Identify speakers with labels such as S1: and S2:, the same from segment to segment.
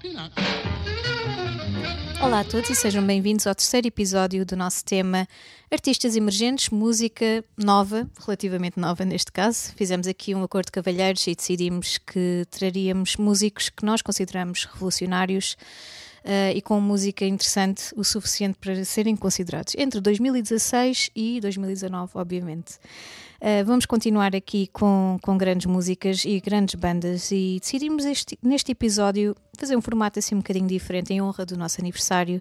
S1: peanuts.
S2: Olá a todos e sejam bem-vindos ao terceiro episódio do nosso tema Artistas Emergentes, música nova, relativamente nova neste caso. Fizemos aqui um acordo de cavalheiros e decidimos que traríamos músicos que nós consideramos revolucionários uh, e com música interessante o suficiente para serem considerados entre 2016 e 2019, obviamente. Uh, vamos continuar aqui com, com grandes músicas e grandes bandas e decidimos este, neste episódio fazer um formato assim um bocadinho diferente em honra do nosso aniversário.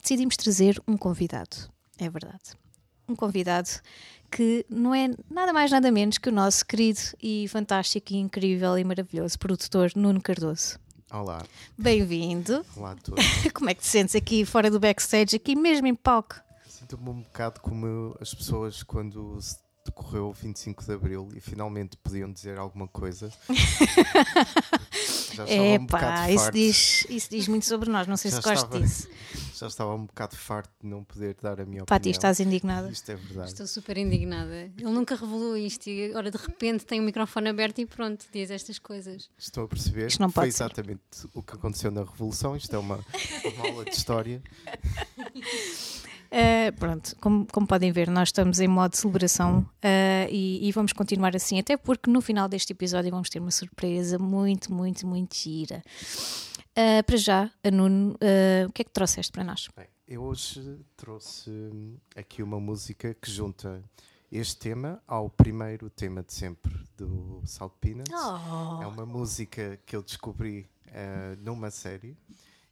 S2: Decidimos trazer um convidado, é verdade. Um convidado que não é nada mais nada menos que o nosso querido e fantástico e incrível e maravilhoso produtor Nuno Cardoso.
S3: Olá.
S2: Bem-vindo.
S3: Olá a todos.
S2: Como é que te sentes aqui fora do backstage, aqui mesmo em palco?
S3: Sinto-me um bocado como as pessoas quando se decorreu o 25 de Abril e finalmente podiam dizer alguma coisa.
S2: Já é um pá, isso diz, isso diz muito sobre nós, não sei já se gosto disso.
S3: Já estava um bocado farto de não poder dar a minha
S2: Pá,
S3: opinião.
S2: estás indignada?
S3: Isto é verdade.
S4: Estou super indignada. Ele nunca revelou isto e agora de repente tem o microfone aberto e pronto, diz estas coisas.
S3: Estou a perceber. Isto não Foi exatamente o que aconteceu na Revolução. Isto é uma, uma aula de história.
S2: Uh, pronto, como, como, podem ver, nós estamos em modo de celebração uh, e, e, vamos continuar assim, até porque no final deste episódio vamos ter uma surpresa muito, muito, muito gira. Uh, para já, Nuno, o que é que trouxeste para nós?
S3: Bem, eu hoje trouxe aqui uma música que junta este tema ao primeiro tema de sempre do Salt Peanuts.
S2: Oh.
S3: É uma música que eu descobri numa série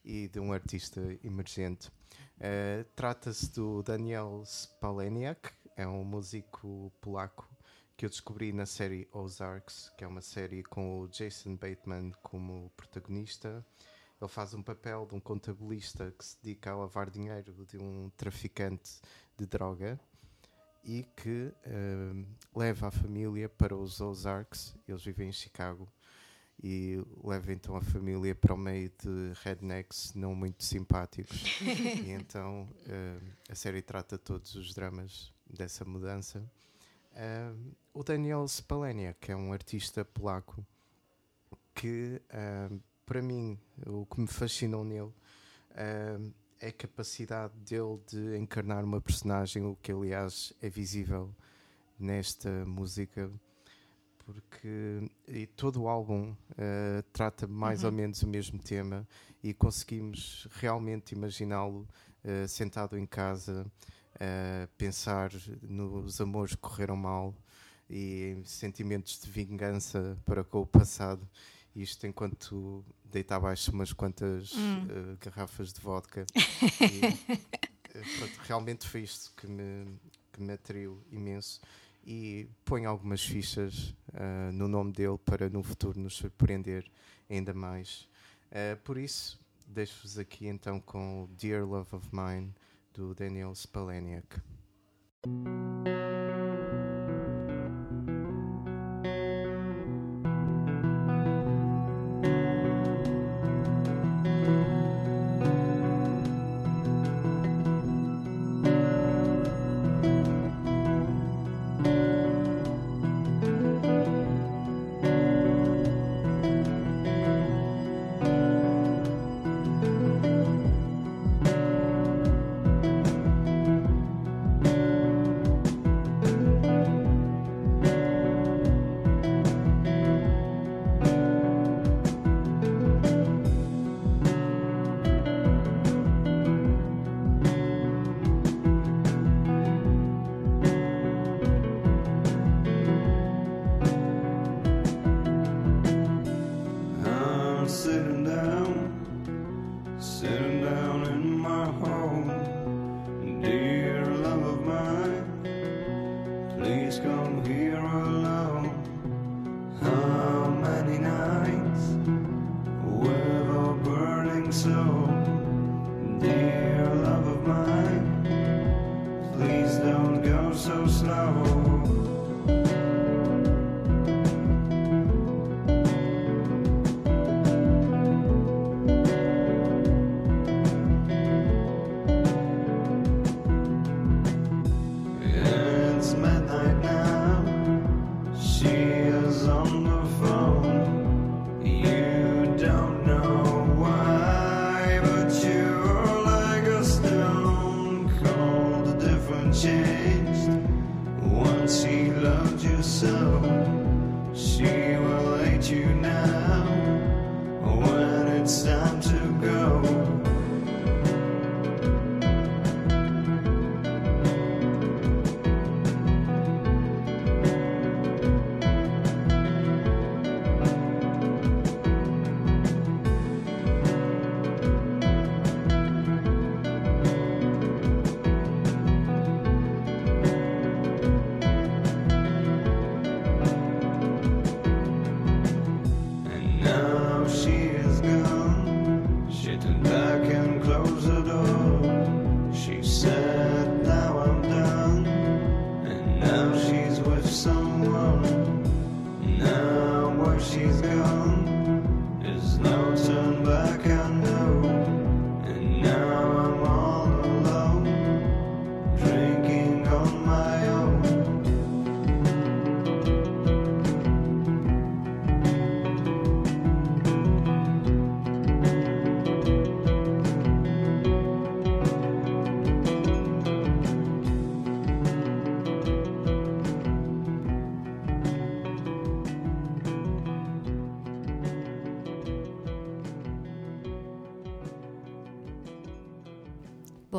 S3: e de um artista emergente Uh, Trata-se do Daniel Spaleniak, é um músico polaco que eu descobri na série Ozarks, que é uma série com o Jason Bateman como protagonista. Ele faz um papel de um contabilista que se dedica a lavar dinheiro de um traficante de droga e que uh, leva a família para os Ozarks. Eles vivem em Chicago e leva então a família para o meio de rednecks não muito simpáticos. e então uh, a série trata todos os dramas dessa mudança. Uh, o Daniel Spalenia, que é um artista polaco, que uh, para mim o que me fascinou nele é a capacidade dele de encarnar uma personagem, o que aliás é visível nesta música porque e todo o álbum uh, trata mais uhum. ou menos o mesmo tema e conseguimos realmente imaginá-lo uh, sentado em casa, uh, pensar nos amores que correram mal e em sentimentos de vingança para com o passado. Isto enquanto deita abaixo umas quantas hum. garrafas de vodka. e, pronto, realmente foi isto que me, que me atraiu imenso e põe algumas fichas uh, no nome dele para no futuro nos surpreender ainda mais. Uh, por isso, deixo-vos aqui então com Dear Love of Mine do Daniel Spaleniak.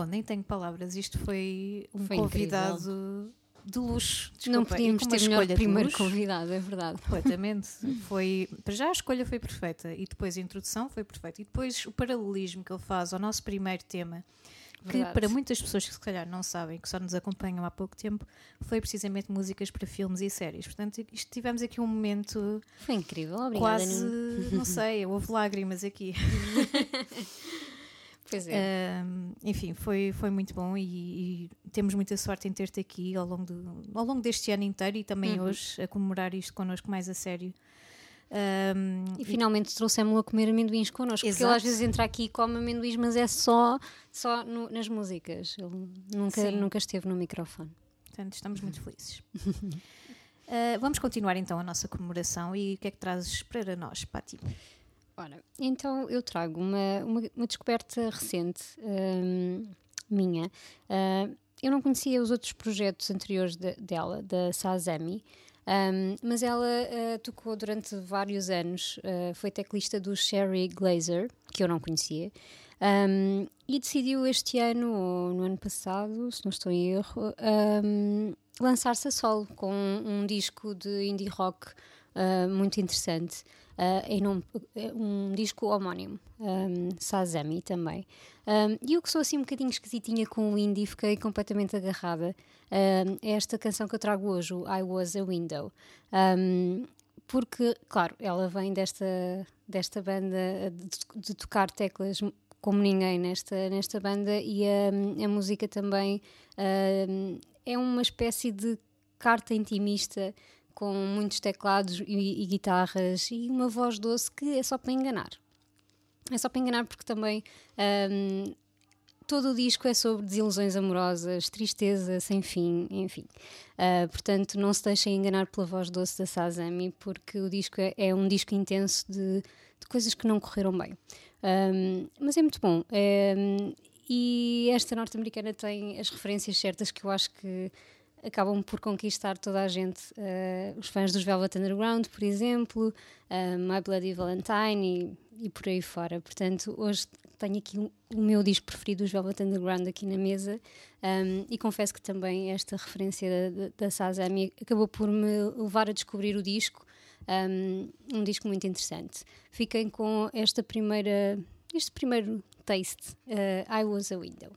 S2: Nem tenho palavras. Isto foi um
S4: Foi
S2: convidado de luxo.
S4: Não
S2: Desculpa, e
S4: podíamos ter melhor primeiro convidado, é verdade.
S2: Completamente. Foi, para já a escolha foi perfeita e depois a introdução foi perfeita e depois o paralelismo que ele faz ao nosso primeiro tema, que
S4: Verdade.
S2: para muitas pessoas que se calhar não sabem, que só nos acompanham há pouco tempo, foi precisamente músicas para filmes e séries. Portanto, isto tivemos aqui um momento
S4: Foi incrível, obrigada.
S2: quase, não sei, houve lágrimas aqui.
S4: Pois é.
S2: Enfim, foi, foi muito bom e, e temos muita sorte em ter-te aqui ao longo, do, ao longo deste ano inteiro e também
S4: Uhum.
S2: hoje a comemorar isto connosco mais a sério. Ahm,
S4: E finalmente trouxemos-lo a comer amendoins connosco, porque ele
S2: Exato.
S4: às vezes entra aqui e come amendoins, mas é só, só no- nas músicas. Ele nunca,
S2: Sim.
S4: nunca esteve no microfone.
S2: Portanto, estamos muito felizes. Ah, vamos continuar então a nossa comemoração e o que é que trazes para nós, Pati?
S4: Ora, então eu trago uma, uma, uma descoberta recente hum, minha. Ah, eu não conhecia os outros projetos anteriores de- dela, da Sazami, hum, mas ela ah, tocou durante vários anos, ah, foi teclista do Sherry Glazer, que eu não conhecia, hum, e decidiu este ano, ou no ano passado, se não estou em erro, hum, lançar-se a solo com um disco de indie rock ah, muito interessante. Ah, em nome, um disco homónimo, um, Sazami também. E eu que sou assim um bocadinho esquisitinha com o indie, fiquei completamente agarrada um, a esta canção que eu trago hoje, o I Was a Window. Um, porque, claro, ela vem desta, desta banda de, de tocar teclas como ninguém nesta, nesta banda e a, a música também é uma espécie de carta intimista com muitos teclados e, e guitarras e uma voz doce que é só para enganar. É só para enganar porque também um, todo o disco é sobre desilusões amorosas, tristeza sem fim, enfim. Uh, portanto, não se deixem enganar pela voz doce da Sazami porque o disco é, é um disco intenso de, de coisas que não correram bem. Um, mas é muito bom. Um, e esta norte-americana tem as referências certas que eu acho que acabam por conquistar toda a gente. Uh, os fãs dos Velvet Underground, por exemplo, uh, My Bloody Valentine e, e por aí fora. Portanto, hoje tenho aqui o, meu disco preferido dos Velvet Underground aqui na mesa um, e confesso que também esta referência da, da, Sazami acabou por me levar a descobrir o disco. Um, um disco muito interessante. Fiquem com esta primeira, este primeiro taste, uh, I Was a Window.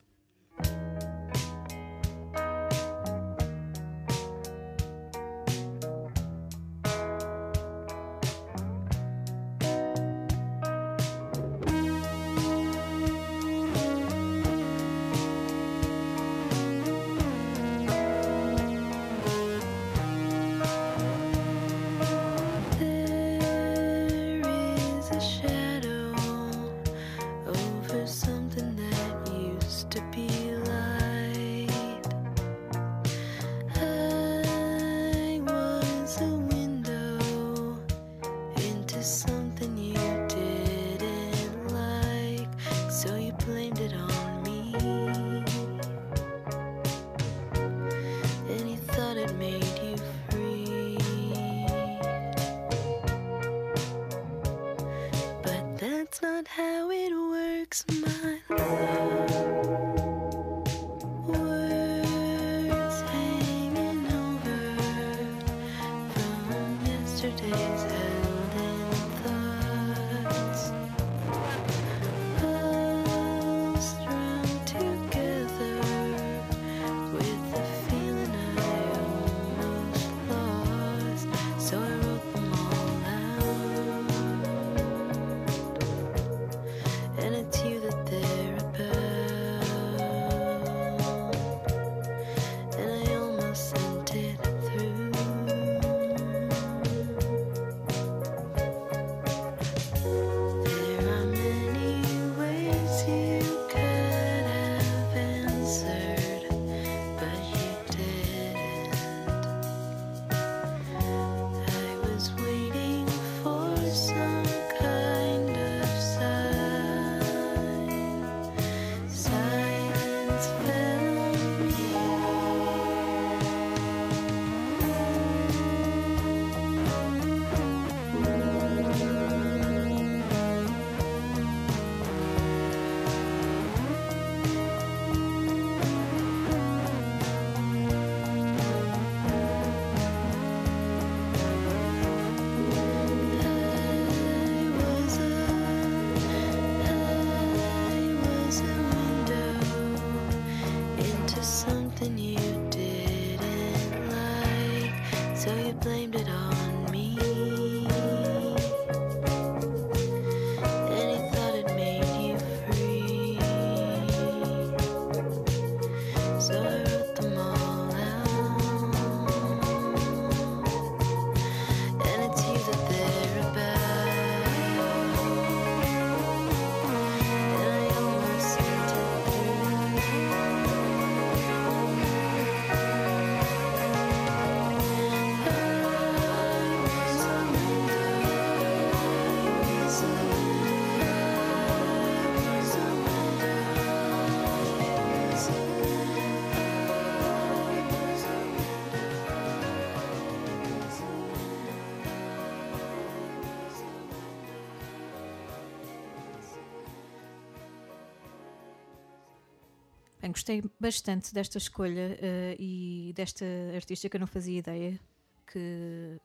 S2: Bem, gostei bastante desta escolha eh, e desta artista que eu não fazia ideia que,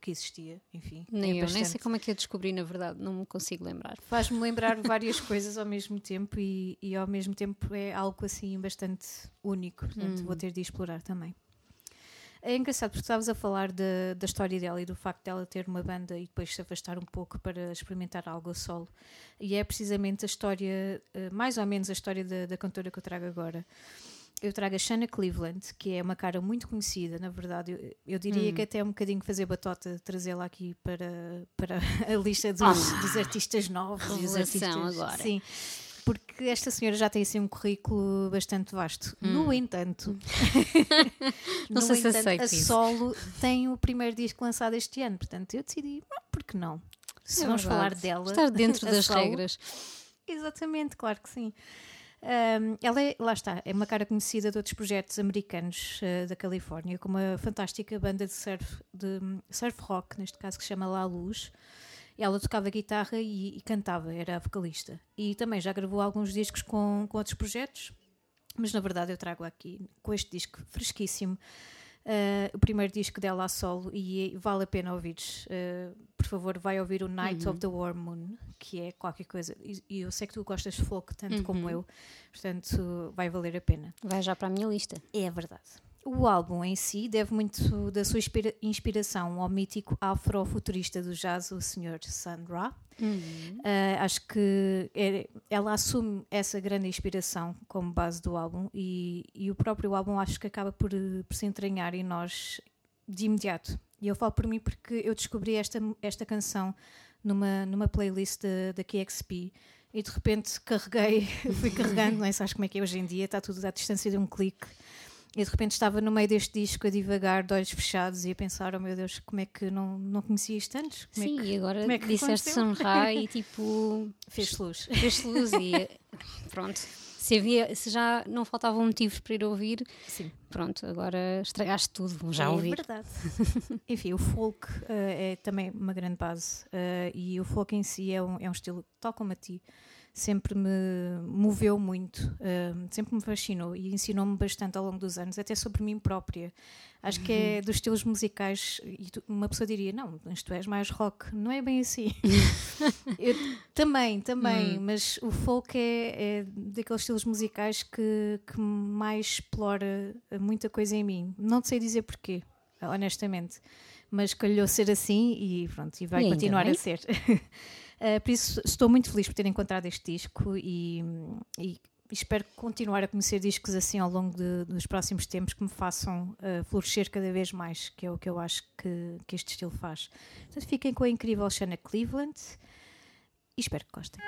S2: que existia. Enfim,
S4: Nem
S2: é
S4: eu, nem sei como é que eu descobri, na verdade, não me consigo lembrar.
S2: Faz-me lembrar várias coisas ao mesmo tempo e, e ao mesmo tempo é algo assim bastante único, portanto
S4: Hum.
S2: vou ter de explorar também. É engraçado porque estavas a falar da, da história dela e do facto dela ter uma banda e depois se afastar um pouco para experimentar algo a solo. E é precisamente a história, eh, mais ou menos a história da, da cantora que eu trago agora. Eu trago a Shanna Cleveland, que é uma cara muito conhecida, na verdade. Eu, eu diria
S4: Hum.
S2: que até é um bocadinho fazer batota trazê-la aqui para, para a lista dos,
S4: Ah.
S2: dos artistas novos. os
S4: Revelação
S2: artistas,
S4: agora.
S2: Sim, porque esta senhora já tem assim um currículo bastante vasto. No entanto,
S4: Hum. Não
S2: no
S4: sei se
S2: entanto, a
S4: isso.
S2: Solo tem o primeiro disco lançado este ano, portanto eu decidi, ah, por que não? Se
S4: É
S2: vamos
S4: verdade.
S2: falar dela,
S4: Estar dentro das
S2: Solo,
S4: regras.
S2: Exatamente, claro que sim. Um, ela é, lá está, é uma cara conhecida de outros projetos americanos uh, da Califórnia, com uma fantástica banda de surf, de hum, surf rock, neste caso que se chama La Luz. Ela tocava guitarra e, e cantava, era vocalista. E também já gravou alguns discos com, com outros projetos, mas na verdade eu trago aqui com este disco fresquíssimo. uh, o primeiro disco dela a solo e vale a pena ouvir. Uh, por favor, vai ouvir o Night of the War Moon, que é qualquer coisa. E, e eu sei que tu gostas de folk tanto como eu, portanto vai valer a pena.
S4: Vai já para a minha lista.
S2: É verdade. O álbum em si deve muito da sua inspira- inspiração ao mítico afrofuturista do jazz, o Sr. Sun Ra. Ah, acho que é- ela assume essa grande inspiração como base do álbum e, e o próprio álbum acho que acaba por, por se entranhar em nós de imediato. E eu falo por mim porque eu descobri esta, esta canção numa, numa playlist da, da KXP e de repente carreguei, fui carregando, não é? Sabes como é que é hoje em dia, está tudo à distância de um clique. E de repente estava no meio deste disco a divagar, de olhos fechados, e a pensar: oh meu Deus, como é que não, não conhecia isto antes? Como
S4: Sim,
S2: é que
S4: e agora
S2: como é que
S4: disseste
S2: aconteceu?
S4: Sunra e tipo.
S2: fez luz?
S4: fez luz e pronto. Se, havia, se já não faltavam motivos para ir ouvir,
S2: Sim.
S4: pronto, agora estragaste tudo, vou já
S2: é
S4: ouvir.
S2: verdade. Enfim, o folk eh, é também uma grande base eh, e o folk em si é um, é um estilo, tal como a ti, sempre me moveu muito, uh, sempre me fascinou e ensinou-me bastante ao longo dos anos, até sobre mim própria. Acho que é dos estilos musicais, e tu- uma pessoa diria: Não, mas tu és mais rock. Não é bem assim. Eu também, também, mas o folk é, é daqueles estilos musicais que, que mais explora muita coisa em mim. Não sei dizer porquê, honestamente, mas calhou ser assim e pronto, e vai
S4: E
S2: continuar
S4: bem.
S2: a ser. Uh, por isso estou muito feliz por ter encontrado este disco e, e espero continuar a conhecer discos assim ao longo de- dos próximos tempos que me façam uh, florescer cada vez mais, que é o que eu acho que, que este estilo faz. Portanto, fiquem com a incrível Shanna Cleveland e espero que gostem.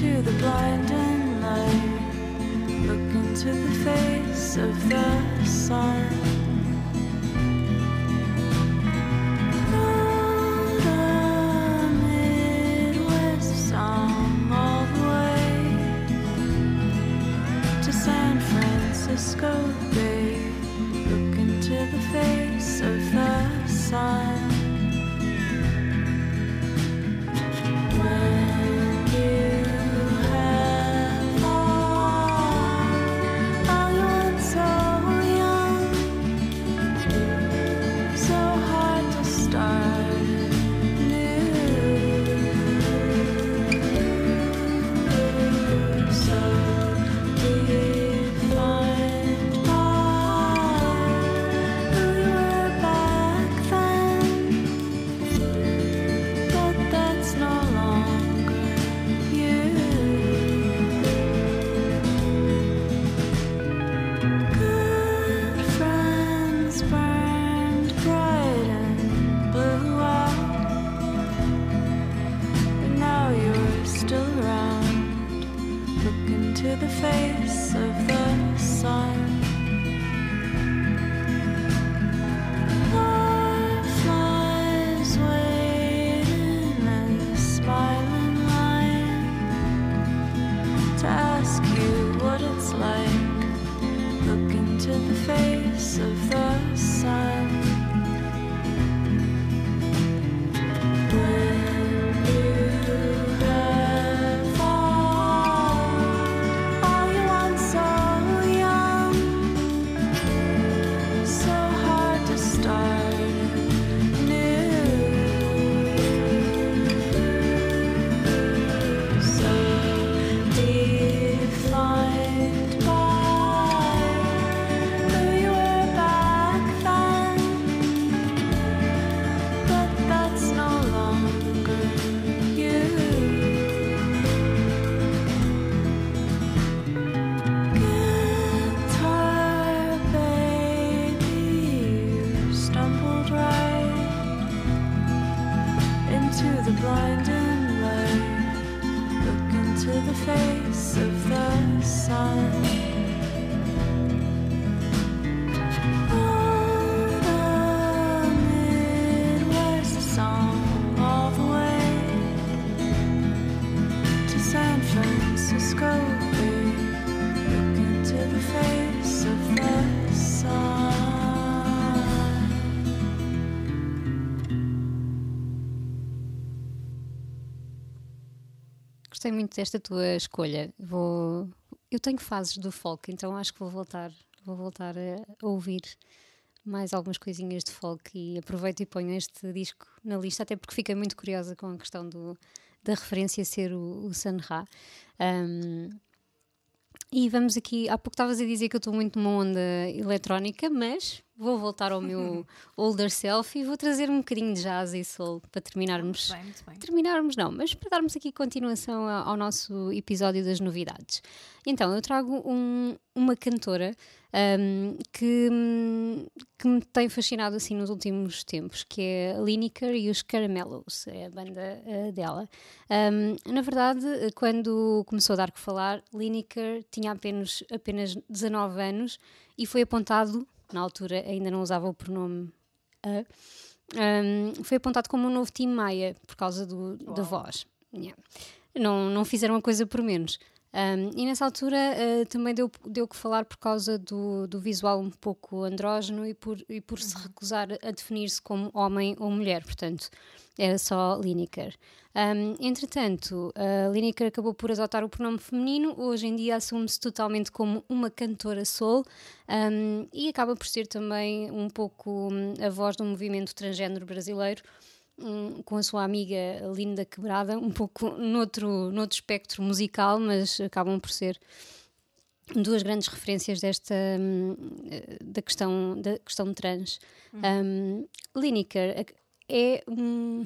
S5: Into the blinding light. Look into the face of the sun.
S4: Gostei muito desta tua escolha. Vou, eu tenho fases do folk, então acho que vou voltar, vou voltar a ouvir mais algumas coisinhas de folk e aproveito e ponho este disco na lista, até porque fiquei muito curiosa com a questão do, da referência ser o, o Sun Ra. Um, e vamos aqui, há pouco estavas a dizer que eu estou muito numa onda eletrónica, mas vou voltar ao meu older self e vou trazer um bocadinho de jazz e soul para terminarmos.
S2: Bem, muito bem.
S4: Terminarmos não, mas para darmos aqui continuação ao nosso episódio das novidades. Então, eu trago um- uma cantora ahm, que, que me tem fascinado assim nos últimos tempos, que é a Lineker e os Caramellos, é a banda ah, dela. Ahm, na verdade, quando começou a dar que falar, Lineker tinha apenas, apenas 19 anos e foi apontado, na altura ainda não usava o pronome a, um, foi apontado como um novo Tim Maia por causa do, da voz. Yeah. Não, não fizeram a coisa por menos. Um, e nessa altura uh, também deu, deu que falar por causa do, do visual um pouco andrógeno e por, e por se recusar a definir-se como homem ou mulher, portanto era só Lineker. Um, entretanto, a Lineker acabou por adotar o pronome feminino, hoje em dia assume-se totalmente como uma cantora soul um, e acaba por ser também um pouco hum, a voz do movimento transgênero brasileiro, com a sua amiga Linda Quebrada, um pouco noutro, noutro espectro musical, mas acabam por ser duas grandes referências desta hum, da questão da questão trans. Um, Lineker é um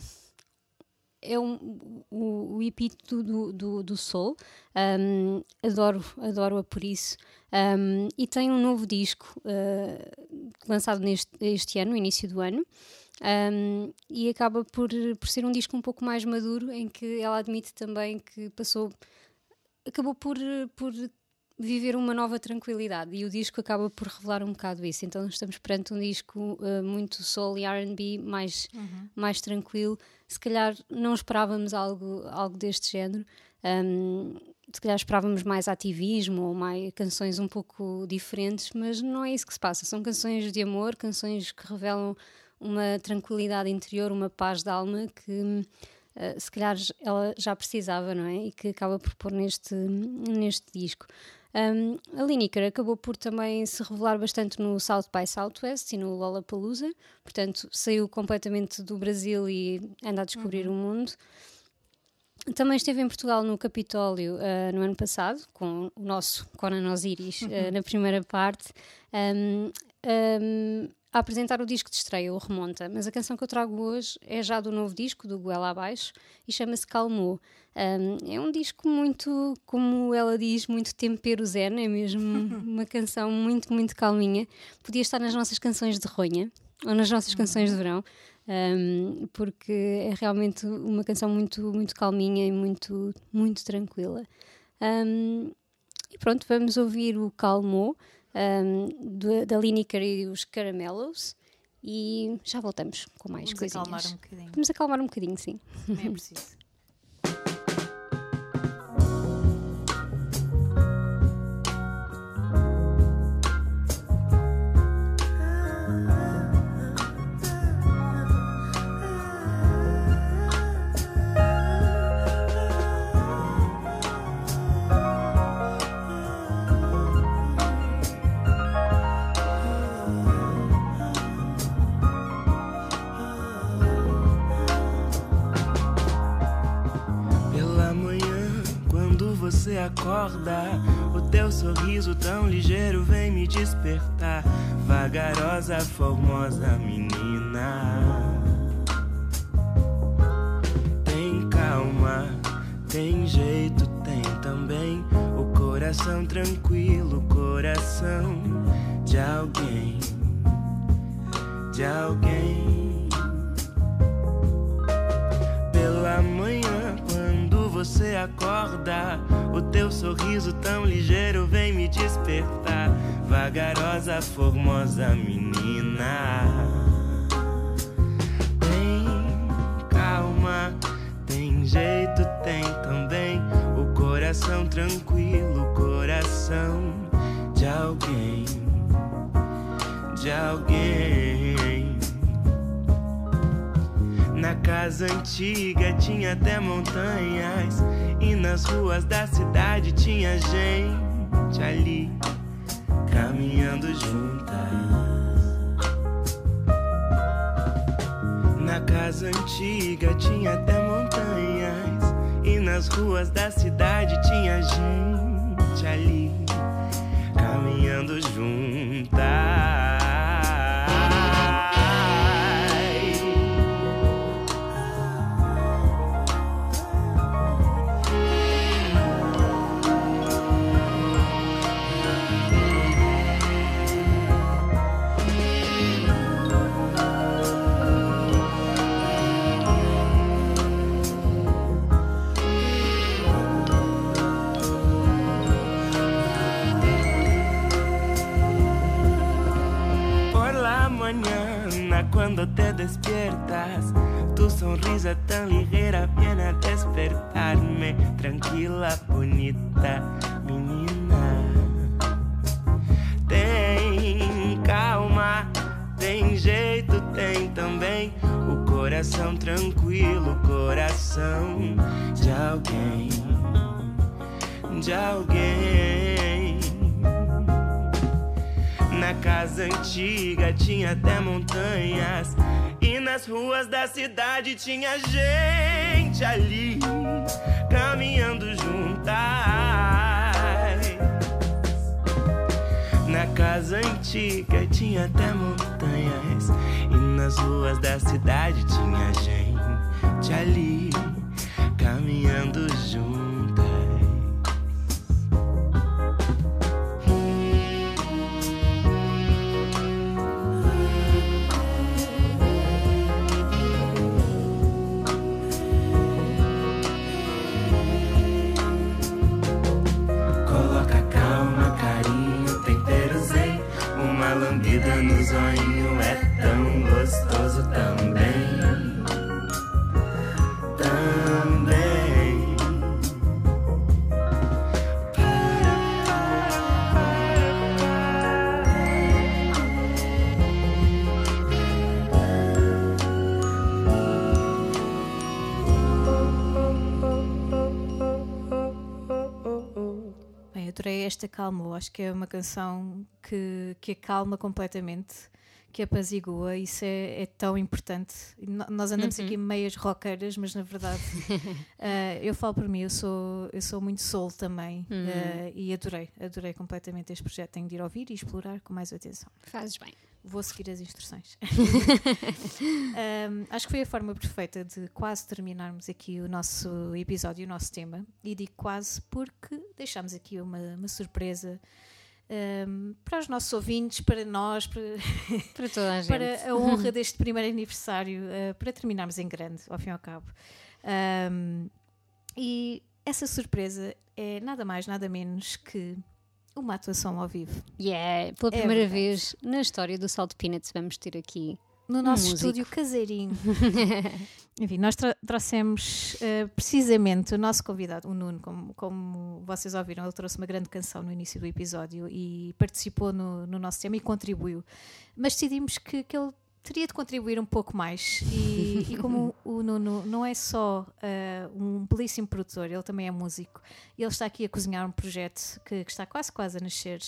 S4: é um, o, o epíteto do, do, do soul. Um, adoro, adoro-a por isso. Um, e tem um novo disco uh, lançado neste este ano, no início do ano. Um, e acaba por, por ser um disco um pouco mais maduro, em que ela admite também que passou, acabou por, por viver uma nova tranquilidade e o disco acaba por revelar um bocado isso. Então estamos perante um disco uh, muito soul e R&B mais, mais tranquilo. Se calhar não esperávamos algo, algo deste género. Um, se calhar esperávamos mais ativismo ou mais canções um pouco diferentes, mas não é isso que se passa. São canções de amor, canções que revelam uma tranquilidade interior, uma paz de alma que Uh, se calhar ela já precisava, não é? E que acaba por pôr neste, neste disco. Um, a Lineker acabou por também se revelar bastante no South by Southwest e no Lollapalooza, portanto saiu completamente do Brasil e anda a descobrir o mundo. Também esteve em Portugal no Capitólio uh, no ano passado, com o nosso Conan Osiris uh, na primeira parte. Um, um, a apresentar o disco de estreia, o Remonta, mas a canção que eu trago hoje é já do novo disco, do Goela Abaixo, e chama-se Calmou. Um, é um disco muito, como ela diz, muito tempero zen, é mesmo uma canção muito, muito calminha. Podia estar nas nossas canções de ronha, ou nas nossas canções de verão, um, porque é realmente uma canção muito, muito calminha e muito, muito tranquila. Um, e pronto, vamos ouvir o Calmou um, do- da Lineker e os Caramellos e já voltamos com mais
S2: Vamos
S4: coisinhas.
S2: acalmar um bocadinho.
S4: Vamos acalmar um bocadinho, sim.
S2: É preciso.
S6: você acorda, o teu sorriso tão ligeiro vem me despertar. Vagarosa, formosa menina. Tem calma, tem jeito, tem também o coração tranquilo, coração de alguém, de alguém pela manhã, quando você acorda, o teu sorriso tão ligeiro vem me despertar. Vagarosa, formosa menina. Tem calma, tem jeito, tem também o coração tranquilo, coração de alguém, de alguém. Na casa antiga tinha até montanhas e nas ruas da cidade tinha gente ali caminhando juntas. Na casa antiga tinha até montanhas e nas ruas da cidade tinha gente ali caminhando juntas. Despiertas. Tu sonrisa tan ligera viene a despertarme. Tranquila, bonita menina. Tem calma, tem jeito, tem também o coração tranquilo, coração de alguém, de alguém. Casa antiga tinha até montanhas. E nas ruas da cidade tinha gente ali, caminhando juntas. Na casa antiga tinha até montanhas. E nas ruas da cidade tinha gente ali, caminhando juntas. Lambida no zoinho é tão gostoso. Também.
S2: Calma. Eu acho que é uma canção que, que acalma completamente, que apazigua. Isso é, é tão importante. No- nós andamos aqui meias roqueiras, mas na verdade, ah, eu falo por mim, eu sou, eu sou muito soul também. ah, e adorei, adorei completamente este projeto. Tenho de ir ouvir e explorar com mais atenção.
S4: Fazes bem.
S2: Vou seguir as instruções. Um, acho que foi a forma perfeita de quase terminarmos aqui o nosso episódio, o nosso tema. E digo quase porque deixámos aqui uma, uma surpresa um, para os nossos ouvintes, para nós, para,
S4: Para toda a gente.
S2: para a honra deste primeiro aniversário, uh, para terminarmos em grande, ao fim e ao cabo. Um, e essa surpresa é nada mais, nada menos que uma atuação ao vivo.
S4: Yeah, pela
S2: É
S4: primeira
S2: verdade.
S4: vez na história do Salt Peanuts vamos ter aqui.
S2: no nosso
S4: músico.
S2: estúdio caseirinho. Enfim, nós tra- trouxemos eh, precisamente o nosso convidado, o Nuno, como, como vocês ouviram, ele trouxe uma grande canção no início do episódio e participou no, no nosso tema e contribuiu. Mas decidimos que, que ele teria de contribuir um pouco mais. E, e como o Nuno não é só eh, um belíssimo produtor, ele também é músico. E ele está aqui a cozinhar um projeto que, que está quase quase a nascer.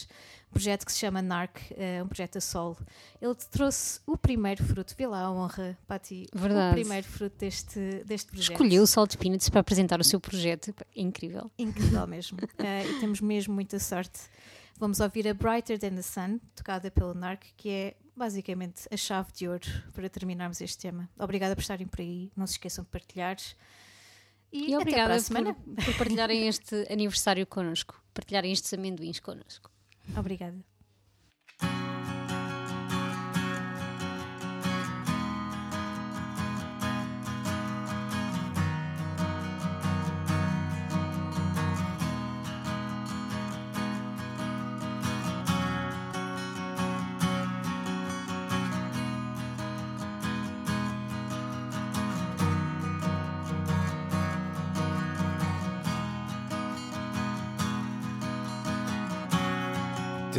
S2: Um projeto que se chama NARC, eh, um projeto a solo. Ele te trouxe o primeiro fruto, vê lá a honra para ti.
S4: Verdade.
S2: O primeiro fruto deste, deste projeto.
S4: Escolheu o Salt Peanuts para apresentar o seu projeto. É Incrível.
S2: Incrível mesmo. Eh, e temos mesmo muita sorte. Vamos ouvir a Brighter Than the Sun, tocada pelo Narc, que é basicamente a chave de ouro para terminarmos este tema. Obrigada por estarem por aí. Não se esqueçam de partilhar. E,
S4: E obrigada por, por partilharem este aniversário connosco, partilharem estes amendoins connosco.
S2: Obrigada.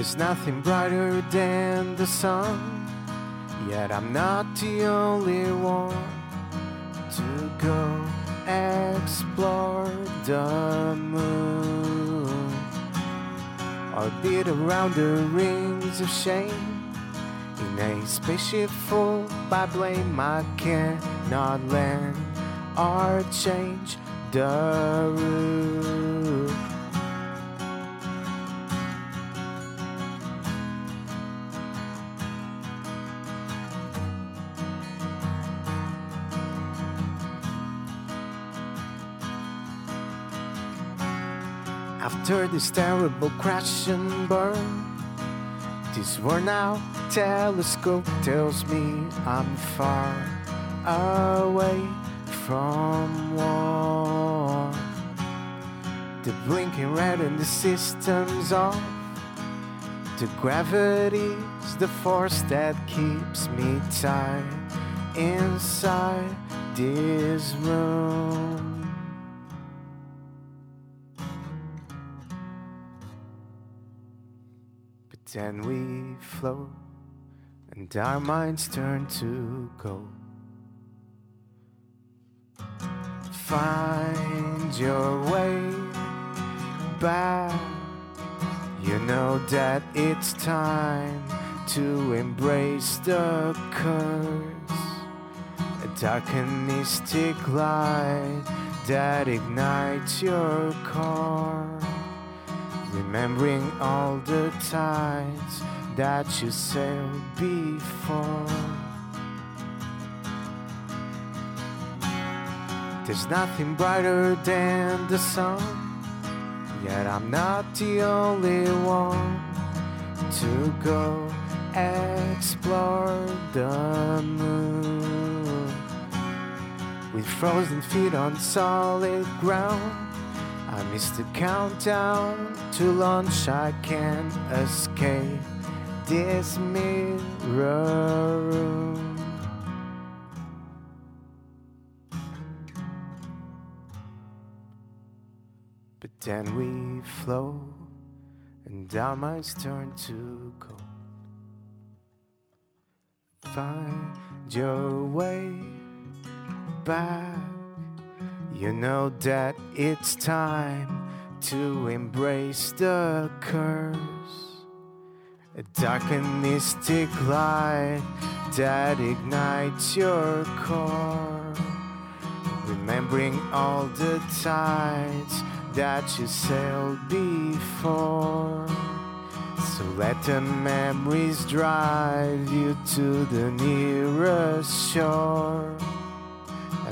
S3: There's nothing brighter than the sun, yet I'm not the only one to go explore the moon. Orbit around the rings of shame in a spaceship full by blame. I cannot land or change the route. After this terrible crash and burn, this worn out telescope tells me I'm far away from war. The blinking red and the system's off. The gravity's the force that keeps me tied inside this room. Then we float, and our minds turn to gold. Find your way back. You know that it's time to embrace the curse. A dark and mystic light that ignites your core. Remembering all the tides that you sailed before. There's nothing brighter than the sun. Yet I'm not the only one to go explore the moon. With frozen feet on solid ground, I miss the countdown to launch. I can't escape this mirror room. But then we flow, and our minds turn to gold. Find your way back. You know that it's time to embrace the curse. A dark and mystic light that ignites your core. Remembering all the tides that you sailed before. So let the memories drive you to the nearest shore.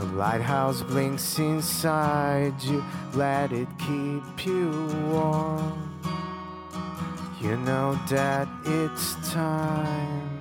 S3: A lighthouse blinks inside you, let it keep you warm. You know that it's time